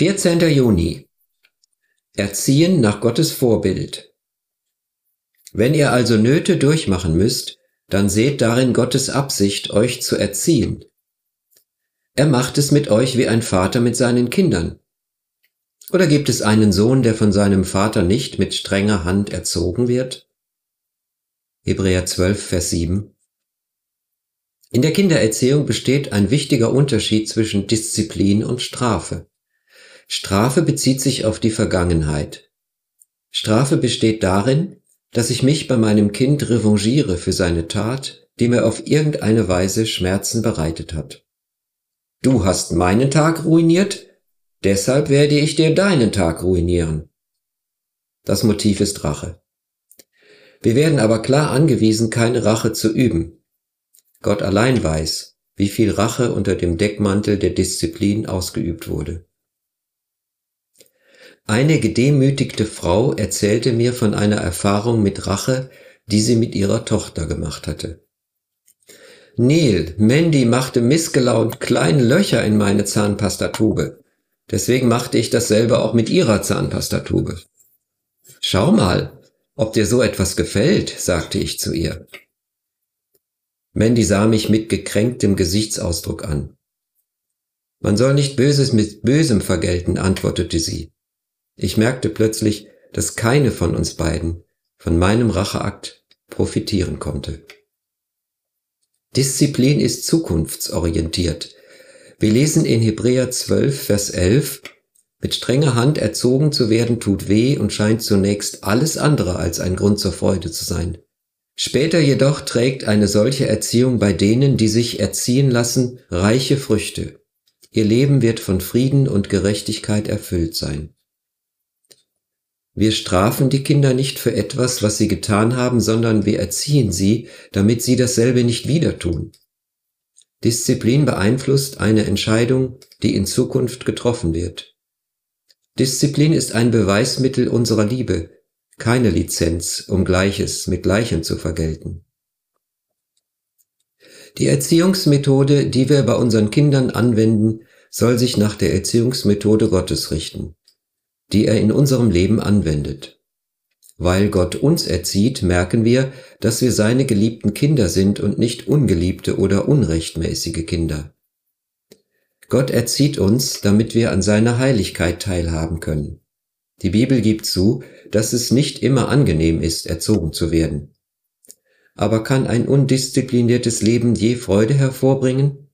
14. Juni. Erziehen nach Gottes Vorbild. Wenn ihr also Nöte durchmachen müsst, dann seht darin Gottes Absicht, euch zu erziehen. Er macht es mit euch wie ein Vater mit seinen Kindern. Oder gibt es einen Sohn, der von seinem Vater nicht mit strenger Hand erzogen wird? Hebräer 12, Vers 7. In der Kindererziehung besteht ein wichtiger Unterschied zwischen Disziplin und Strafe. Strafe bezieht sich auf die Vergangenheit. Strafe besteht darin, dass ich mich bei meinem Kind revanchiere für seine Tat, die mir auf irgendeine Weise Schmerzen bereitet hat. Du hast meinen Tag ruiniert, deshalb werde ich dir deinen Tag ruinieren. Das Motiv ist Rache. Wir werden aber klar angewiesen, keine Rache zu üben. Gott allein weiß, wie viel Rache unter dem Deckmantel der Disziplin ausgeübt wurde. Eine gedemütigte Frau erzählte mir von einer Erfahrung mit Rache, die sie mit ihrer Tochter gemacht hatte. Neil, Mandy machte missgelaunt kleine Löcher in meine Zahnpastatube. Deswegen machte ich dasselbe auch mit ihrer Zahnpastatube. Schau mal, ob dir so etwas gefällt, sagte ich zu ihr. Mandy sah mich mit gekränktem Gesichtsausdruck an. Man soll nicht Böses mit Bösem vergelten, antwortete sie. Ich merkte plötzlich, dass keine von uns beiden von meinem Racheakt profitieren konnte. Disziplin ist zukunftsorientiert. Wir lesen in Hebräer 12, Vers 11, mit strenger Hand erzogen zu werden tut weh und scheint zunächst alles andere als ein Grund zur Freude zu sein. Später jedoch trägt eine solche Erziehung bei denen, die sich erziehen lassen, reiche Früchte. Ihr Leben wird von Frieden und Gerechtigkeit erfüllt sein. Wir strafen die Kinder nicht für etwas, was sie getan haben, sondern wir erziehen sie, damit sie dasselbe nicht wieder tun. Disziplin beeinflusst eine Entscheidung, die in Zukunft getroffen wird. Disziplin ist ein Beweismittel unserer Liebe, keine Lizenz, um Gleiches mit Gleichem zu vergelten. Die Erziehungsmethode, die wir bei unseren Kindern anwenden, soll sich nach der Erziehungsmethode Gottes richten, die er in unserem Leben anwendet. Weil Gott uns erzieht, merken wir, dass wir seine geliebten Kinder sind und nicht ungeliebte oder unrechtmäßige Kinder. Gott erzieht uns, damit wir an seiner Heiligkeit teilhaben können. Die Bibel gibt zu, dass es nicht immer angenehm ist, erzogen zu werden. Aber kann ein undiszipliniertes Leben je Freude hervorbringen?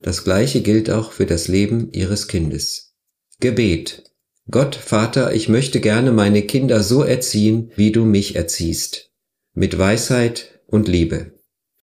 Das gleiche gilt auch für das Leben Ihres Kindes. Gebet. Gott, Vater, ich möchte gerne meine Kinder so erziehen, wie du mich erziehst, mit Weisheit und Liebe.